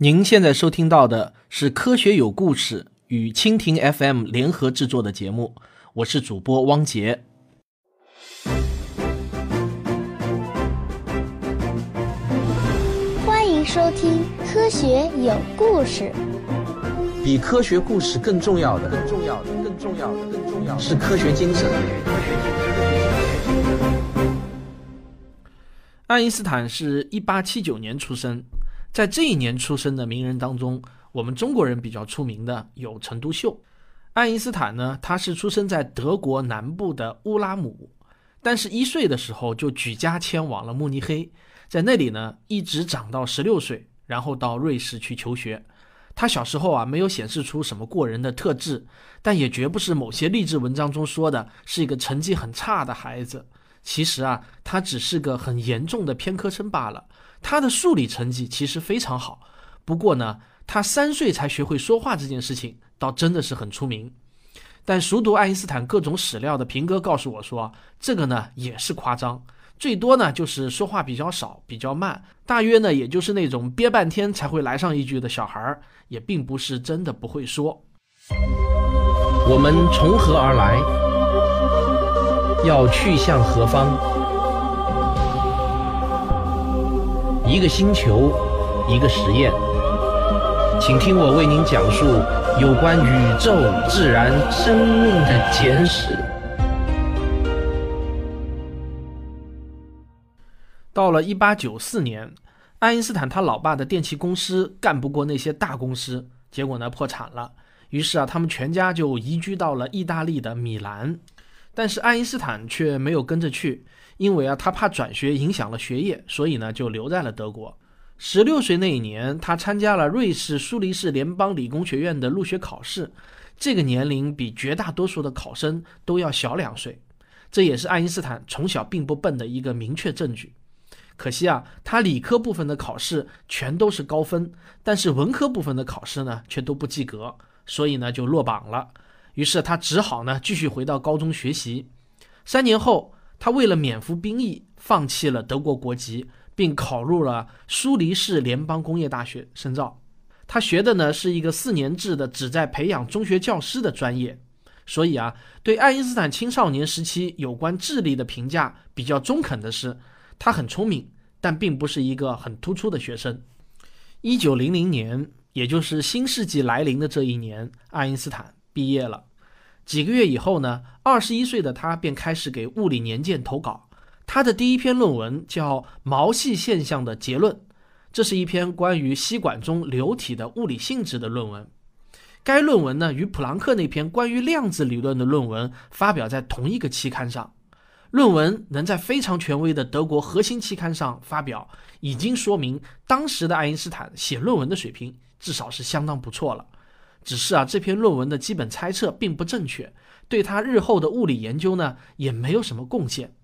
您现在收听到的是《科学有故事》与蜻蜓 FM 联合制作的节目，我是主播汪杰。欢迎收听《科学有故事》。比科学故事更重要的，更重要的，更重要的，更重要的是科学精神。爱因斯坦是一八七九年出生。在这一年出生的名人当中，我们中国人比较出名的有陈独秀。爱因斯坦呢，他是出生在德国南部的乌拉姆，但是一岁的时候就举家迁往了慕尼黑，在那里呢一直长到十六岁，然后到瑞士去求学。他小时候啊没有显示出什么过人的特质，但也绝不是某些励志文章中说的是一个成绩很差的孩子。其实啊，他只是个很严重的偏科生罢了。他的数理成绩其实非常好，不过呢，他三岁才学会说话这件事情，倒真的是很出名。但熟读爱因斯坦各种史料的平哥告诉我说，这个呢也是夸张，最多呢就是说话比较少，比较慢，大约呢也就是那种憋半天才会来上一句的小孩儿，也并不是真的不会说。我们从何而来？要去向何方？一个星球，一个实验，请听我为您讲述有关宇宙、自然、生命的简史。到了一八九四年，爱因斯坦他老爸的电器公司干不过那些大公司，结果呢破产了。于是啊，他们全家就移居到了意大利的米兰，但是爱因斯坦却没有跟着去。因为啊，他怕转学影响了学业，所以呢就留在了德国。十六岁那一年，他参加了瑞士苏黎世联邦理工学院的入学考试。这个年龄比绝大多数的考生都要小两岁，这也是爱因斯坦从小并不笨的一个明确证据。可惜啊，他理科部分的考试全都是高分，但是文科部分的考试呢却都不及格，所以呢就落榜了。于是他只好呢继续回到高中学习。三年后。他为了免服兵役，放弃了德国国籍，并考入了苏黎世联邦工业大学深造。他学的呢是一个四年制的，旨在培养中学教师的专业。所以啊，对爱因斯坦青少年时期有关智力的评价比较中肯的是，他很聪明，但并不是一个很突出的学生。一九零零年，也就是新世纪来临的这一年，爱因斯坦毕业了。几个月以后呢，二十一岁的他便开始给《物理年鉴》投稿。他的第一篇论文叫《毛细现象的结论》，这是一篇关于吸管中流体的物理性质的论文。该论文呢，与普朗克那篇关于量子理论的论文发表在同一个期刊上。论文能在非常权威的德国核心期刊上发表，已经说明当时的爱因斯坦写论文的水平至少是相当不错了。只是啊，这篇论文的基本猜测并不正确，对他日后的物理研究呢也没有什么贡献。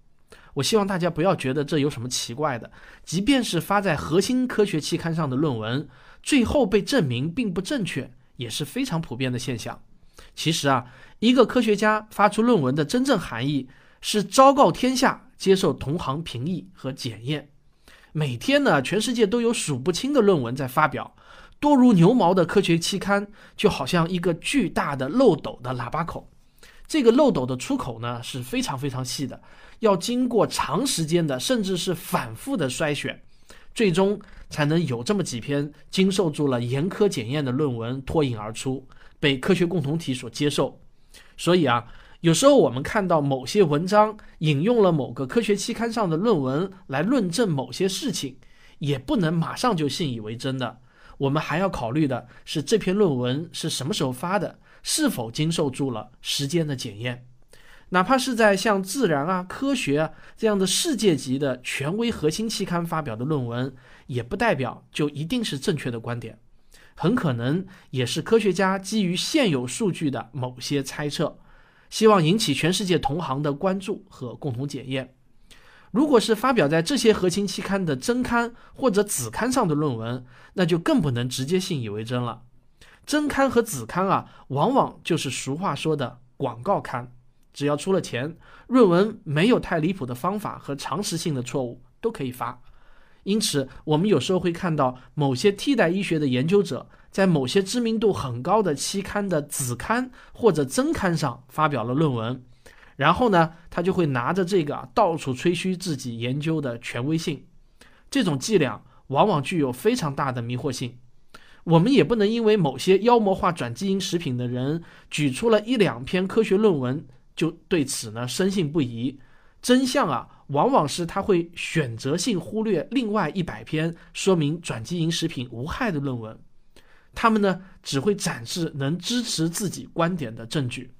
我希望大家不要觉得这有什么奇怪的，即便是发在核心科学期刊上的论文，最后被证明并不正确，也是非常普遍的现象。其实啊，一个科学家发出论文的真正含义是昭告天下，接受同行评议和检验。每天呢，全世界都有数不清的论文在发表。多如牛毛的科学期刊就好像一个巨大的漏斗的喇叭口，这个漏斗的出口呢是非常非常细的，要经过长时间的甚至是反复的筛选，最终才能有这么几篇经受住了严苛检验的论文脱颖而出，被科学共同体所接受。所以啊，有时候我们看到某些文章引用了某个科学期刊上的论文来论证某些事情，也不能马上就信以为真的。我们还要考虑的是这篇论文是什么时候发的，是否经受住了时间的检验。哪怕是在像《自然》啊、《科学》啊这样的世界级的权威核心期刊发表的论文，也不代表就一定是正确的观点，很可能也是科学家基于现有数据的某些猜测，希望引起全世界同行的关注和共同检验。如果是发表在这些核心期刊的真刊或者子刊上的论文，那就更不能直接信以为真了。真刊和子刊啊，往往就是俗话说的广告刊，只要出了钱，论文没有太离谱的方法和常识性的错误都可以发。因此，我们有时候会看到某些替代医学的研究者在某些知名度很高的期刊的子刊或者增刊上发表了论文，然后呢，他就会拿着这个到处吹嘘自己研究的权威性。这种伎俩往往具有非常大的迷惑性。我们也不能因为某些妖魔化转基因食品的人举出了一两篇科学论文，就对此呢深信不疑。真相啊。往往是他会选择性忽略另外一百篇说明转基因食品无害的论文，他们呢只会展示能支持自己观点的证据。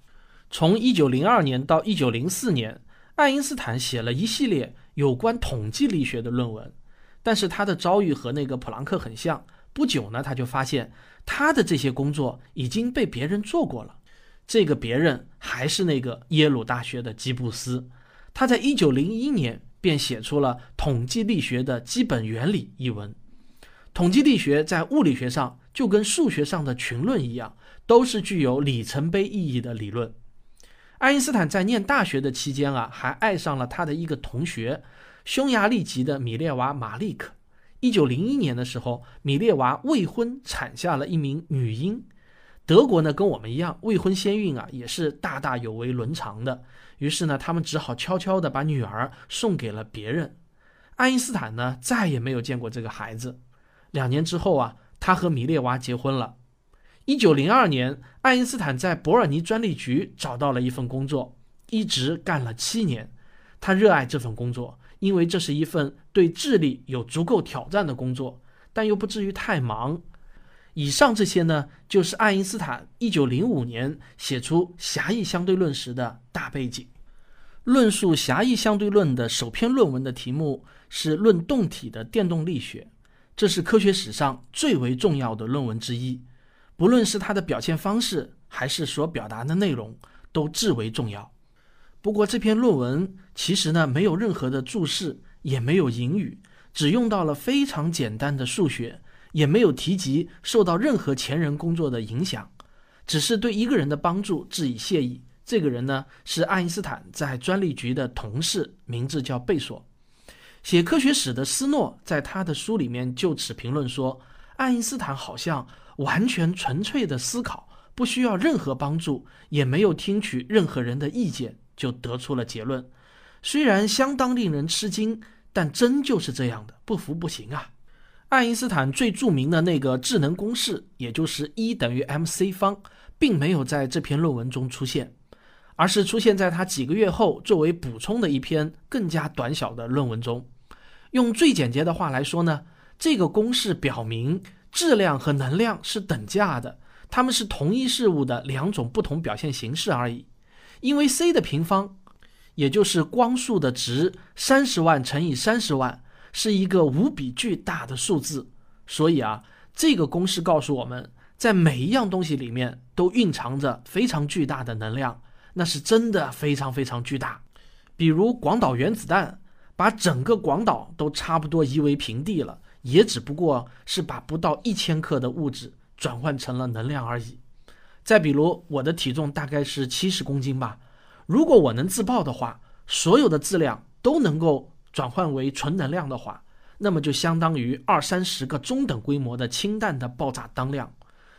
从一九零二年到一九零四年，爱因斯坦写了一系列有关统计力学的论文，但是他的遭遇和那个普朗克很像。不久呢，他就发现他的这些工作已经被别人做过了，这个别人还是那个耶鲁大学的吉布斯。他在一九零一年便写出了《统计力学的基本原理》一文。统计力学在物理学上就跟数学上的群论一样，都是具有里程碑意义的理论。爱因斯坦在念大学的期间啊，还爱上了他的一个同学，匈牙利籍的米列娃马利克。一九零一年的时候，米列娃未婚产下了一名女婴。德国呢，跟我们一样，未婚先孕啊，也是大大有违伦常的。于是呢，他们只好悄悄地把女儿送给了别人。爱因斯坦呢，再也没有见过这个孩子。两年之后啊，他和米列娃结婚了。一九零二年，爱因斯坦在伯尔尼专利局找到了一份工作，一直干了七年。他热爱这份工作，因为这是一份对智力有足够挑战的工作，但又不至于太忙。以上这些呢，就是爱因斯坦一九零五年写出狭义相对论时的大背景。论述狭义相对论的首篇论文的题目是《论动体的电动力学》，这是科学史上最为重要的论文之一。不论是它的表现方式，还是所表达的内容，都至为重要。不过这篇论文其实呢，没有任何的注释，也没有引语，只用到了非常简单的数学。也没有提及受到任何前人工作的影响，只是对一个人的帮助致以谢意。这个人呢是爱因斯坦在专利局的同事，名字叫贝索。写科学史的斯诺在他的书里面就此评论说：爱因斯坦好像完全纯粹的思考，不需要任何帮助，也没有听取任何人的意见，就得出了结论。虽然相当令人吃惊，但真就是这样的，不服不行啊！爱因斯坦最著名的那个智能公式，也就是 E 等于 mc 方，并没有在这篇论文中出现，而是出现在他几个月后作为补充的一篇更加短小的论文中。用最简洁的话来说呢，这个公式表明质量和能量是等价的，它们是同一事物的两种不同表现形式而已。因为 c 的平方，也就是光速的值三十万乘以三十万。是一个无比巨大的数字，所以啊，这个公式告诉我们，在每一样东西里面都蕴藏着非常巨大的能量，那是真的非常非常巨大。比如广岛原子弹，把整个广岛都差不多夷为平地了，也只不过是把不到一千克的物质转换成了能量而已。再比如我的体重大概是七十公斤吧，如果我能自爆的话，所有的质量都能够。转换为纯能量的话，那么就相当于二三十个中等规模的氢弹的爆炸当量，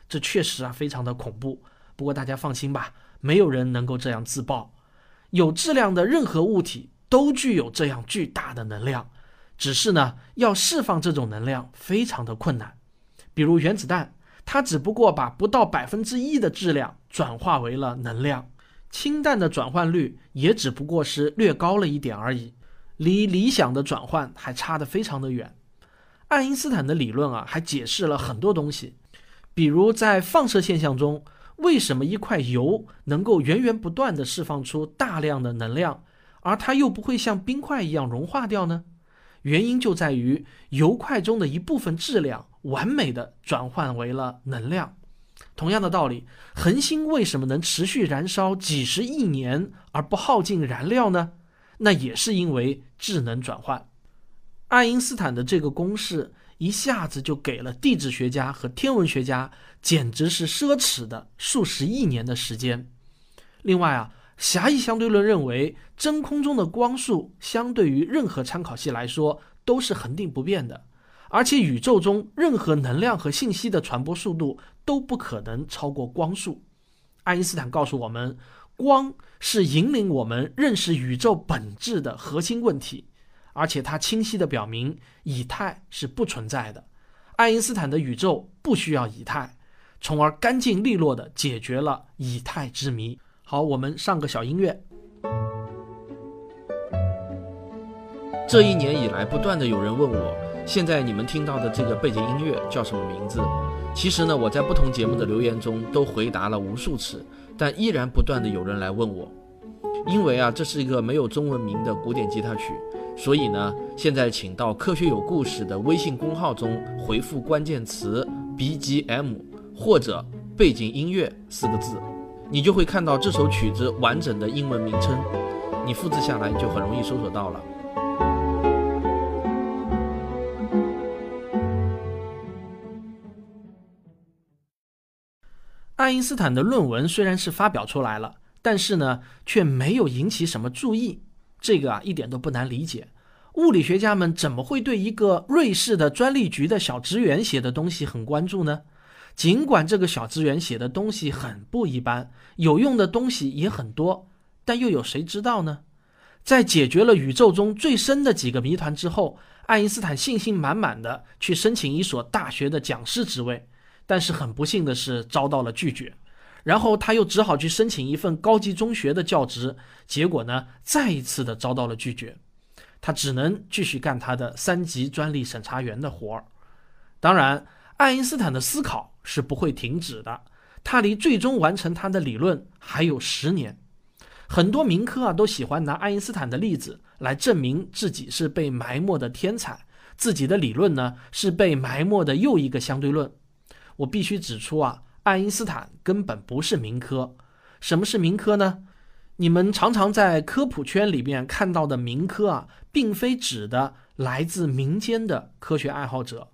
这确实啊非常的恐怖。不过大家放心吧，没有人能够这样自爆。有质量的任何物体都具有这样巨大的能量，只是呢要释放这种能量非常的困难。比如原子弹，它只不过把不到百分之一的质量转化为了能量，氢弹的转换率也只不过是略高了一点而已。离理想的转换还差得非常的远。爱因斯坦的理论啊，还解释了很多东西，比如在放射现象中，为什么一块油能够源源不断地释放出大量的能量，而它又不会像冰块一样融化掉呢？原因就在于油块中的一部分质量完美的转换为了能量。同样的道理，恒星为什么能持续燃烧几十亿年而不耗尽燃料呢？那也是因为智能转换。爱因斯坦的这个公式一下子就给了地质学家和天文学家简直是奢侈的数十亿年的时间。另外啊，狭义相对论认为真空中的光速相对于任何参考系来说都是恒定不变的，而且宇宙中任何能量和信息的传播速度都不可能超过光速。爱因斯坦告诉我们，光是引领我们认识宇宙本质的核心问题，而且它清晰地表明以太是不存在的。爱因斯坦的宇宙不需要以太，从而干净利落地解决了以太之谜。好，我们上个小音乐。这一年以来，不断的有人问我，现在你们听到的这个背景音乐叫什么名字？其实呢，我在不同节目的留言中都回答了无数次，但依然不断的有人来问我。因为啊，这是一个没有中文名的古典吉他曲，所以呢，现在请到“科学有故事”的微信公号中回复关键词 “BGM” 或者“背景音乐”四个字，你就会看到这首曲子完整的英文名称，你复制下来就很容易搜索到了。爱因斯坦的论文虽然是发表出来了，但是呢，却没有引起什么注意。这个啊，一点都不难理解。物理学家们怎么会对一个瑞士的专利局的小职员写的东西很关注呢？尽管这个小职员写的东西很不一般，有用的东西也很多，但又有谁知道呢？在解决了宇宙中最深的几个谜团之后，爱因斯坦信心满满的去申请一所大学的讲师职位。但是很不幸的是遭到了拒绝，然后他又只好去申请一份高级中学的教职，结果呢再一次的遭到了拒绝，他只能继续干他的三级专利审查员的活儿。当然，爱因斯坦的思考是不会停止的，他离最终完成他的理论还有十年。很多民科啊都喜欢拿爱因斯坦的例子来证明自己是被埋没的天才，自己的理论呢是被埋没的又一个相对论。我必须指出啊，爱因斯坦根本不是民科。什么是民科呢？你们常常在科普圈里面看到的民科啊，并非指的来自民间的科学爱好者。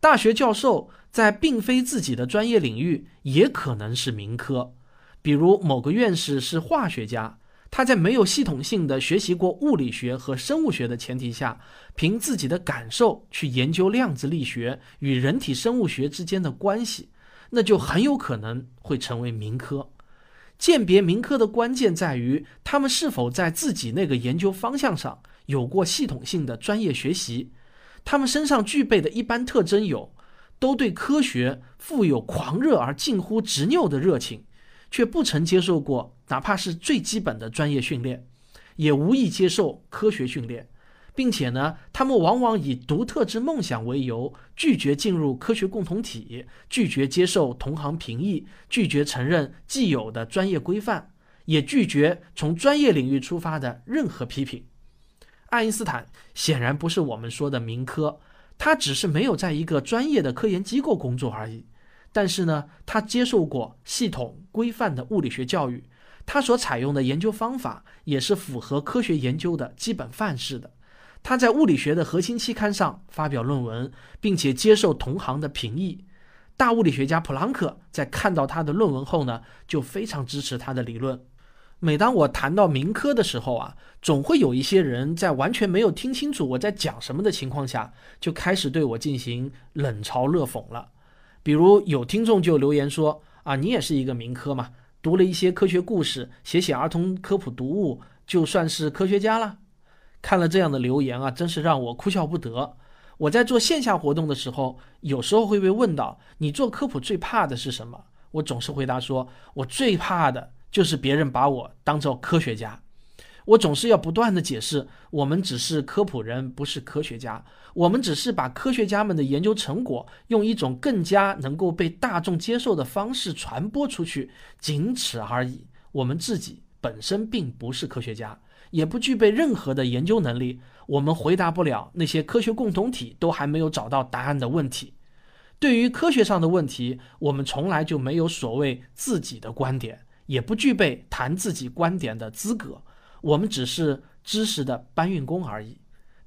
大学教授在并非自己的专业领域也可能是民科。比如某个院士是化学家，他在没有系统性的学习过物理学和生物学的前提下。凭自己的感受去研究量子力学与人体生物学之间的关系，那就很有可能会成为民科。鉴别民科的关键在于他们是否在自己那个研究方向上有过系统性的专业学习。他们身上具备的一般特征有：都对科学富有狂热而近乎执拗的热情，却不曾接受过哪怕是最基本的专业训练，也无意接受科学训练。并且呢，他们往往以独特之梦想为由，拒绝进入科学共同体，拒绝接受同行评议，拒绝承认既有的专业规范，也拒绝从专业领域出发的任何批评。爱因斯坦显然不是我们说的民科，他只是没有在一个专业的科研机构工作而已。但是呢，他接受过系统规范的物理学教育，他所采用的研究方法也是符合科学研究的基本范式的。他在物理学的核心期刊上发表论文，并且接受同行的评议。大物理学家普朗克在看到他的论文后呢，就非常支持他的理论。每当我谈到民科的时候啊，总会有一些人在完全没有听清楚我在讲什么的情况下，就开始对我进行冷嘲热讽了。比如有听众就留言说：“啊，你也是一个民科嘛，读了一些科学故事，写写儿童科普读物，就算是科学家了。”看了这样的留言啊，真是让我哭笑不得。我在做线下活动的时候，有时候会被问到：“你做科普最怕的是什么？”我总是回答说：“我最怕的就是别人把我当做科学家。”我总是要不断的解释：我们只是科普人，不是科学家。我们只是把科学家们的研究成果用一种更加能够被大众接受的方式传播出去，仅此而已。我们自己本身并不是科学家。也不具备任何的研究能力，我们回答不了那些科学共同体都还没有找到答案的问题。对于科学上的问题，我们从来就没有所谓自己的观点，也不具备谈自己观点的资格。我们只是知识的搬运工而已。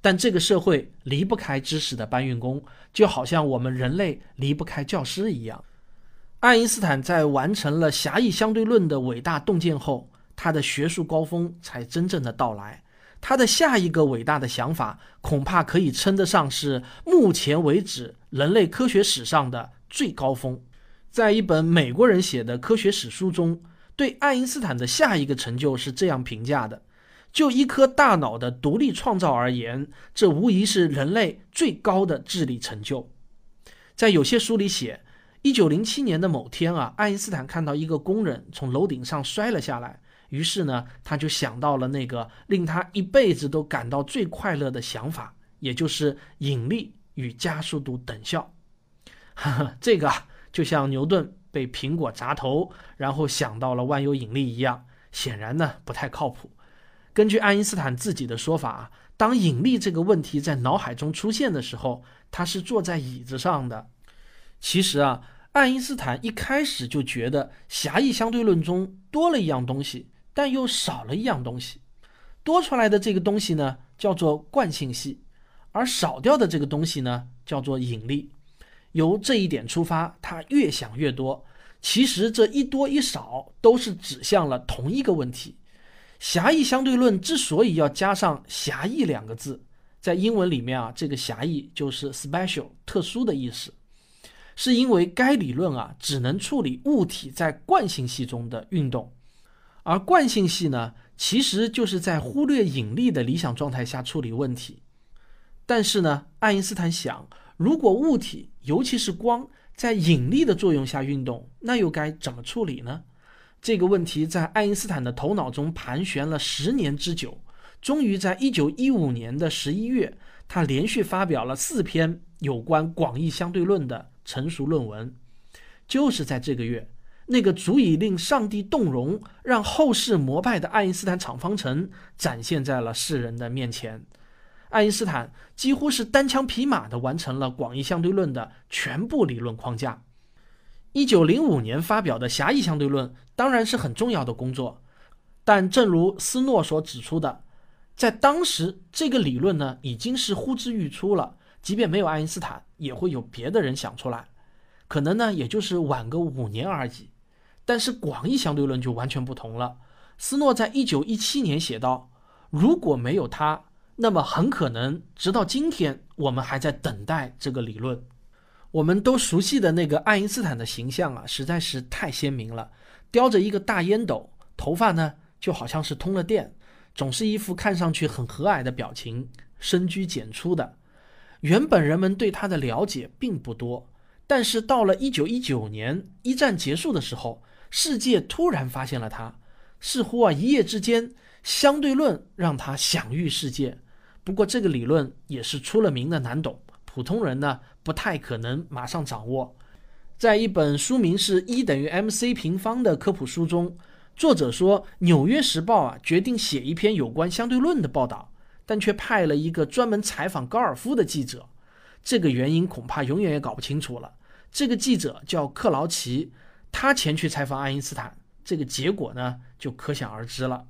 但这个社会离不开知识的搬运工，就好像我们人类离不开教师一样。爱因斯坦在完成了狭义相对论的伟大洞见后。他的学术高峰才真正的到来。他的下一个伟大的想法，恐怕可以称得上是目前为止人类科学史上的最高峰。在一本美国人写的科学史书中，对爱因斯坦的下一个成就是这样评价的：就一颗大脑的独立创造而言，这无疑是人类最高的智力成就。在有些书里写，一九零七年的某天啊，爱因斯坦看到一个工人从楼顶上摔了下来。于是呢，他就想到了那个令他一辈子都感到最快乐的想法，也就是引力与加速度等效。哈哈，这个啊，就像牛顿被苹果砸头，然后想到了万有引力一样，显然呢不太靠谱。根据爱因斯坦自己的说法啊，当引力这个问题在脑海中出现的时候，他是坐在椅子上的。其实啊，爱因斯坦一开始就觉得狭义相对论中多了一样东西。但又少了一样东西，多出来的这个东西呢，叫做惯性系，而少掉的这个东西呢，叫做引力。由这一点出发，他越想越多。其实这一多一少都是指向了同一个问题。狭义相对论之所以要加上“狭义”两个字，在英文里面啊，这个“狭义”就是 special 特殊的意思，是因为该理论啊只能处理物体在惯性系中的运动。而惯性系呢，其实就是在忽略引力的理想状态下处理问题。但是呢，爱因斯坦想，如果物体，尤其是光，在引力的作用下运动，那又该怎么处理呢？这个问题在爱因斯坦的头脑中盘旋了十年之久。终于在一九一五年的十一月，他连续发表了四篇有关广义相对论的成熟论文。就是在这个月。那个足以令上帝动容、让后世膜拜的爱因斯坦场方程展现在了世人的面前。爱因斯坦几乎是单枪匹马地完成了广义相对论的全部理论框架。一九零五年发表的狭义相对论当然是很重要的工作，但正如斯诺所指出的，在当时这个理论呢已经是呼之欲出了，即便没有爱因斯坦，也会有别的人想出来，可能呢也就是晚个五年而已。但是广义相对论就完全不同了。斯诺在一九一七年写道：“如果没有他，那么很可能直到今天，我们还在等待这个理论。”我们都熟悉的那个爱因斯坦的形象啊，实在是太鲜明了。叼着一个大烟斗，头发呢就好像是通了电，总是一副看上去很和蔼的表情，深居简出的。原本人们对他的了解并不多，但是到了一九一九年一战结束的时候。世界突然发现了他，似乎啊一夜之间，相对论让他享誉世界。不过这个理论也是出了名的难懂，普通人呢不太可能马上掌握。在一本书名是“一等于 mc 平方”的科普书中，作者说，《纽约时报》啊决定写一篇有关相对论的报道，但却派了一个专门采访高尔夫的记者。这个原因恐怕永远也搞不清楚了。这个记者叫克劳奇。他前去采访爱因斯坦，这个结果呢就可想而知了。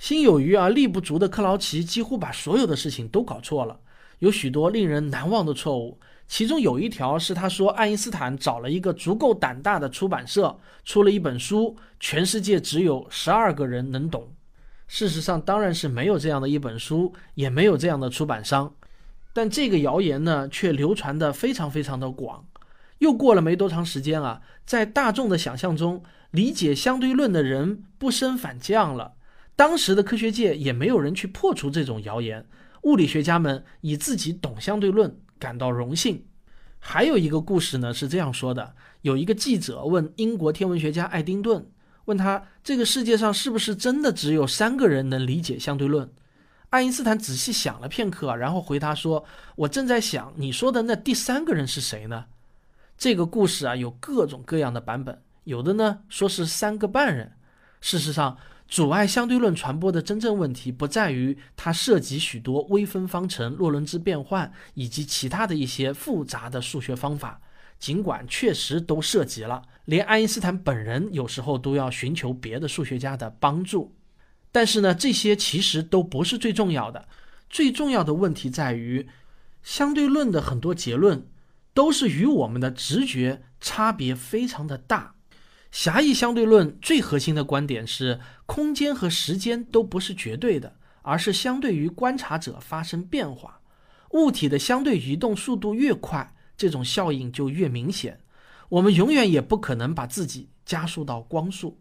心有余而力不足的克劳奇几乎把所有的事情都搞错了，有许多令人难忘的错误。其中有一条是他说爱因斯坦找了一个足够胆大的出版社，出了一本书，全世界只有十二个人能懂。事实上当然是没有这样的一本书，也没有这样的出版商。但这个谣言呢却流传的非常非常的广。又过了没多长时间啊，在大众的想象中，理解相对论的人不升反降了。当时的科学界也没有人去破除这种谣言，物理学家们以自己懂相对论感到荣幸。还有一个故事呢，是这样说的：有一个记者问英国天文学家爱丁顿，问他这个世界上是不是真的只有三个人能理解相对论？爱因斯坦仔细想了片刻，然后回答说：“我正在想，你说的那第三个人是谁呢？”这个故事啊，有各种各样的版本，有的呢说是三个半人。事实上，阻碍相对论传播的真正问题不在于它涉及许多微分方程、洛伦兹变换以及其他的一些复杂的数学方法，尽管确实都涉及了，连爱因斯坦本人有时候都要寻求别的数学家的帮助。但是呢，这些其实都不是最重要的。最重要的问题在于，相对论的很多结论。都是与我们的直觉差别非常的大。狭义相对论最核心的观点是，空间和时间都不是绝对的，而是相对于观察者发生变化。物体的相对移动速度越快，这种效应就越明显。我们永远也不可能把自己加速到光速。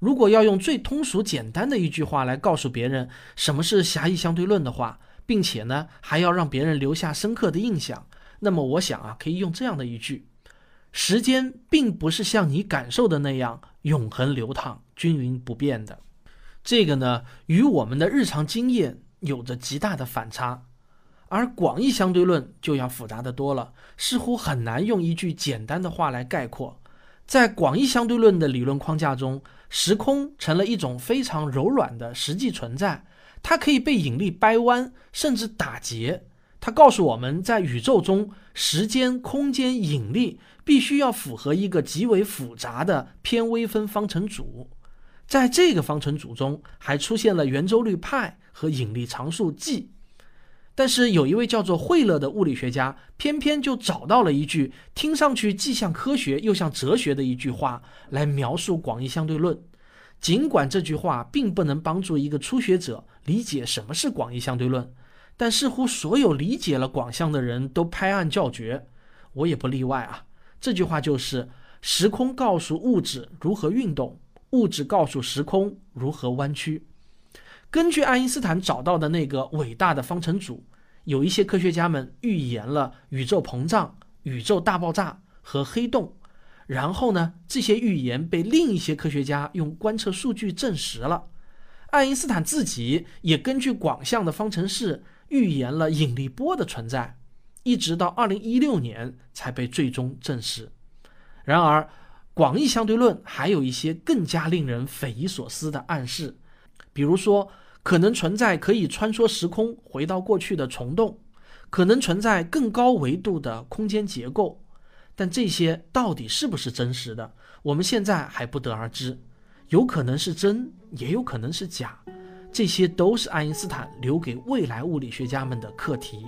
如果要用最通俗简单的一句话来告诉别人什么是狭义相对论的话，并且呢还要让别人留下深刻的印象，那么我想啊，可以用这样的一句：时间并不是像你感受的那样永恒流淌、均匀不变的。这个呢，与我们的日常经验有着极大的反差。而广义相对论就要复杂的多了，似乎很难用一句简单的话来概括。在广义相对论的理论框架中，时空成了一种非常柔软的实际存在，它可以被引力掰弯，甚至打结。它告诉我们在宇宙中，时间、空间、引力必须要符合一个极为复杂的偏微分方程组。在这个方程组中，还出现了圆周率派和引力常数 G。但是有一位叫做惠勒的物理学家，偏偏就找到了一句听上去既像科学又像哲学的一句话来描述广义相对论。尽管这句话并不能帮助一个初学者理解什么是广义相对论，但似乎所有理解了广相的人都拍案叫绝，我也不例外啊。这句话就是：时空告诉物质如何运动，物质告诉时空如何弯曲。根据爱因斯坦找到的那个伟大的方程组，有一些科学家们预言了宇宙膨胀、宇宙大爆炸和黑洞。然后呢，这些预言被另一些科学家用观测数据证实了。爱因斯坦自己也根据广相的方程式预言了引力波的存在，一直到2016年才被最终证实。然而，广义相对论还有一些更加令人匪夷所思的暗示，比如说。可能存在可以穿梭时空回到过去的虫洞，可能存在更高维度的空间结构，但这些到底是不是真实的，我们现在还不得而知。有可能是真，也有可能是假，这些都是爱因斯坦留给未来物理学家们的课题。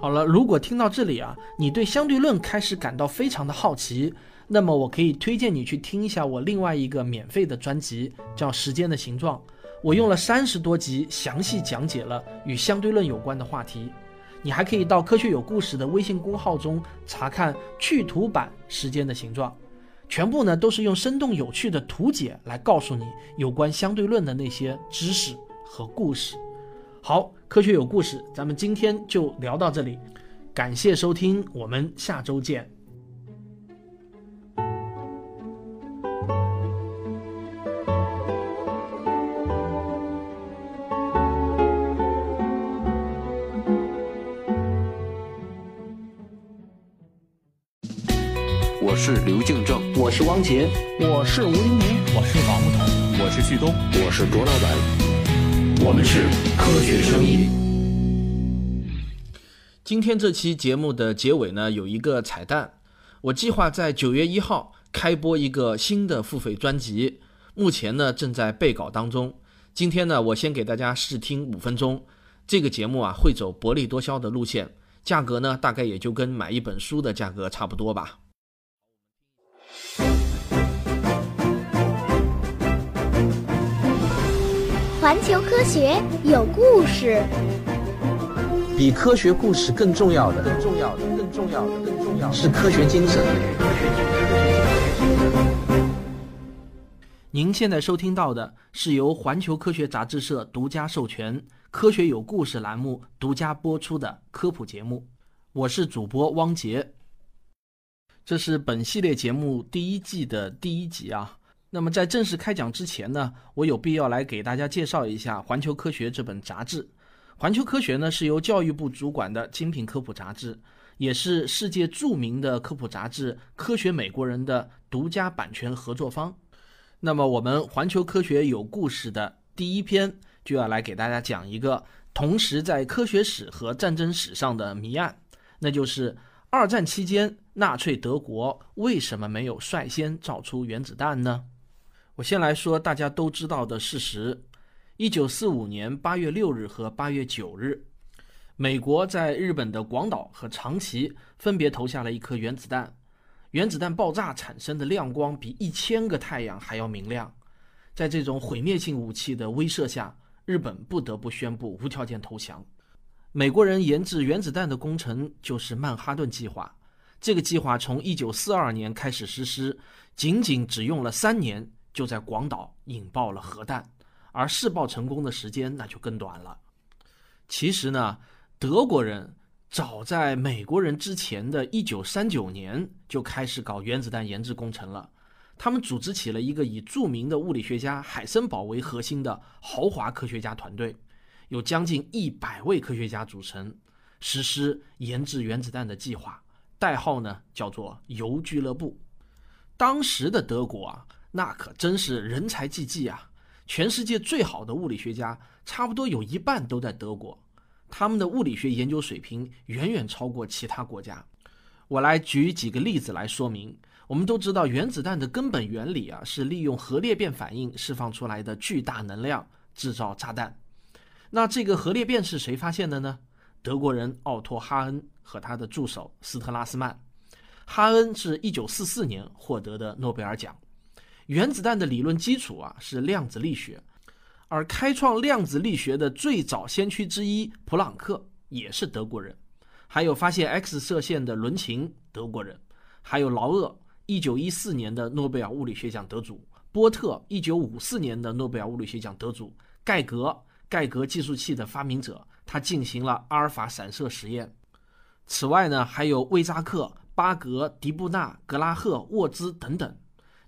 好了，如果听到这里啊，你对相对论开始感到非常的好奇，那么我可以推荐你去听一下我另外一个免费的专辑，叫《时间的形状》。我用了三十多集，详细讲解了与相对论有关的话题。你还可以到科学有故事的微信公号中查看去图版《时间的形状》，全部呢都是用生动有趣的图解来告诉你有关相对论的那些知识和故事。好，科学有故事，咱们今天就聊到这里，感谢收听，我们下周见。我是刘敬正，我是汪杰，我是吴黎明，我是王木头，我是旭东，我是卓老板，我们是科学声音。今天这期节目的结尾呢，有一个彩蛋。我计划在九月一号开播一个新的付费专辑，目前呢正在备稿当中。今天呢，我先给大家试听五分钟。这个节目啊，会走薄利多销的路线，价格呢大概也就跟买一本书的价格差不多吧。环球科学有故事，比科学故事更重要的，更重要的，更重要的，更重要的是科学精神。您现在收听到的是由环球科学杂志社独家授权、科学有故事栏目独家播出的科普节目，我是主播汪杰。这是本系列节目第一季的第一集啊。那么在正式开讲之前呢，我有必要来给大家介绍一下《环球科学》这本杂志。《环球科学》呢是由教育部主管的精品科普杂志，也是世界著名的科普杂志《科学美国人》的独家版权合作方。那么我们《环球科学》有故事的第一篇就要来给大家讲一个同时在科学史和战争史上的谜案，那就是二战期间纳粹德国为什么没有率先造出原子弹呢？我先来说大家都知道的事实：一九四五年八月六日和八月九日，美国在日本的广岛和长崎分别投下了一颗原子弹。原子弹爆炸产生的亮光比一千个太阳还要明亮。在这种毁灭性武器的威慑下，日本不得不宣布无条件投降。美国人研制原子弹的工程就是曼哈顿计划。这个计划从1942年开始实施，仅仅只用了三年，就在广岛引爆了核弹。而试爆成功的时间那就更短了。其实呢，德国人早在美国人之前的一九三九年就开始搞原子弹研制工程了。他们组织起了一个以著名的物理学家海森堡为核心的豪华科学家团队，有将近一百位科学家组成，实施研制原子弹的计划。代号呢叫做“铀俱乐部”。当时的德国啊，那可真是人才济济啊！全世界最好的物理学家，差不多有一半都在德国。他们的物理学研究水平远远超过其他国家。我来举几个例子来说明。我们都知道，原子弹的根本原理啊，是利用核裂变反应释放出来的巨大能量制造炸弹。那这个核裂变是谁发现的呢？德国人奥托·哈恩和他的助手斯特拉斯曼。哈恩是一九四四年获得的诺贝尔奖。原子弹的理论基础啊是量子力学，而开创量子力学的最早先驱之一普朗克也是德国人，还有发现 X 射线的伦琴德国人，还有劳厄一九一四年的诺贝尔物理学奖得主，波特一九五四年的诺贝尔物理学奖得主，盖格盖格计数器的发明者，他进行了阿尔法散射实验。此外呢，还有魏扎克、巴格、迪布纳、格拉赫、沃兹等等。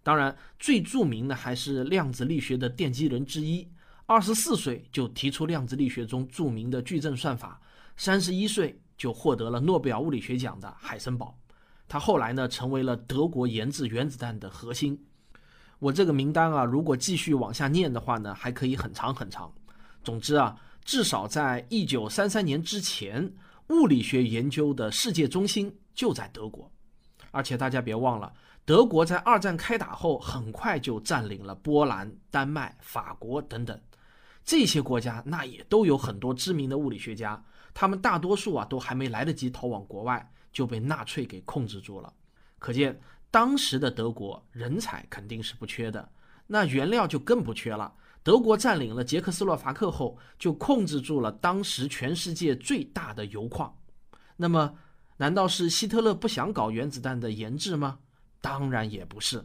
当然，最著名的还是量子力学的奠基人之一，二十四岁就提出量子力学中著名的矩阵算法，三十一岁就获得了诺贝尔物理学奖的海森堡。他后来呢，成为了德国研制原子弹的核心。我这个名单啊，如果继续往下念的话呢，还可以很长很长。总之啊，至少在一九三三年之前，物理学研究的世界中心就在德国。而且大家别忘了。德国在二战开打后，很快就占领了波兰、丹麦、法国等等这些国家，那也都有很多知名的物理学家。他们大多数啊，都还没来得及逃往国外，就被纳粹给控制住了。可见当时的德国人才肯定是不缺的，那原料就更不缺了。德国占领了捷克斯洛伐克后，就控制住了当时全世界最大的铀矿。那么，难道是希特勒不想搞原子弹的研制吗？当然也不是，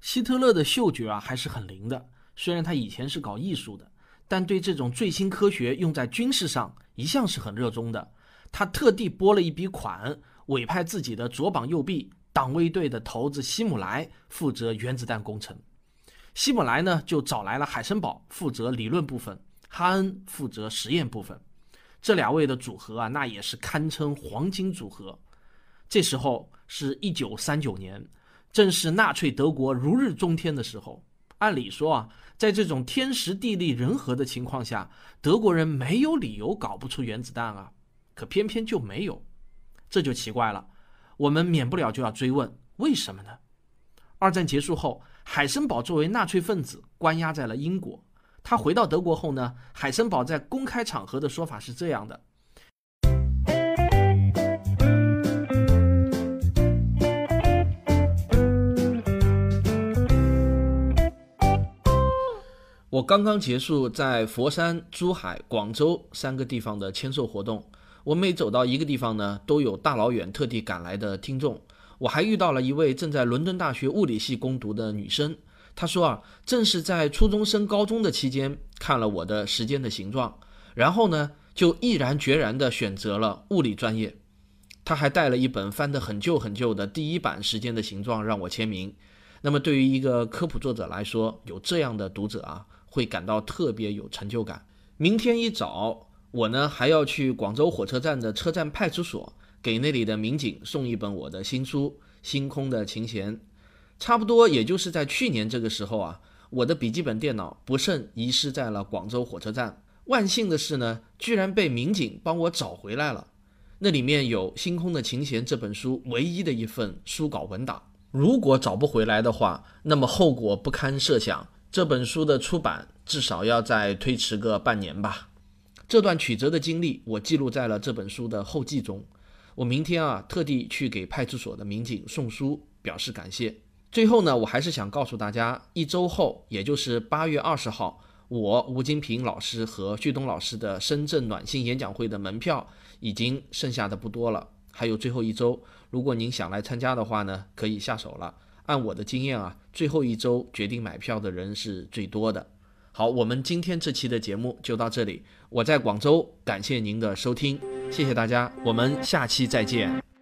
希特勒的嗅觉啊还是很灵的。虽然他以前是搞艺术的，但对这种最新科学用在军事上一向是很热衷的。他特地拨了一笔款，委派自己的左膀右臂党卫队的头子希姆莱负责原子弹工程。希姆莱呢就找来了海森堡负责理论部分，哈恩负责实验部分。这两位的组合啊，那也是堪称黄金组合。这时候是一九三九年，正是纳粹德国如日中天的时候。按理说啊，在这种天时地利人和的情况下，德国人没有理由搞不出原子弹啊。可偏偏就没有，这就奇怪了。我们免不了就要追问，为什么呢？二战结束后，海森堡作为纳粹分子关押在了英国。他回到德国后呢，海森堡在公开场合的说法是这样的。我刚刚结束在佛山、珠海、广州三个地方的签售活动，我每走到一个地方呢，都有大老远特地赶来的听众。我还遇到了一位正在伦敦大学物理系攻读的女生，她说啊，正是在初中升高中的期间看了我的《时间的形状》，然后呢，就毅然决然地选择了物理专业。她还带了一本翻得很旧很旧的第一版《时间的形状》让我签名。那么对于一个科普作者来说，有这样的读者啊。会感到特别有成就感。明天一早，我呢还要去广州火车站的车站派出所，给那里的民警送一本我的新书《星空的琴弦》。差不多也就是在去年这个时候啊，我的笔记本电脑不慎遗失在了广州火车站。万幸的是呢，居然被民警帮我找回来了。那里面有《星空的琴弦》这本书唯一的一份书稿文档。如果找不回来的话，那么后果不堪设想。这本书的出版至少要再推迟个半年吧。这段曲折的经历，我记录在了这本书的后记中。我明天啊，特地去给派出所的民警送书，表示感谢。最后呢，我还是想告诉大家，一周后，也就是八月二十号，我吴金平老师和旭东老师的深圳暖心演讲会的门票已经剩下的不多了，还有最后一周。如果您想来参加的话呢，可以下手了。按我的经验啊，最后一周决定买票的人是最多的。好，我们今天这期的节目就到这里。我在广州，感谢您的收听，谢谢大家，我们下期再见。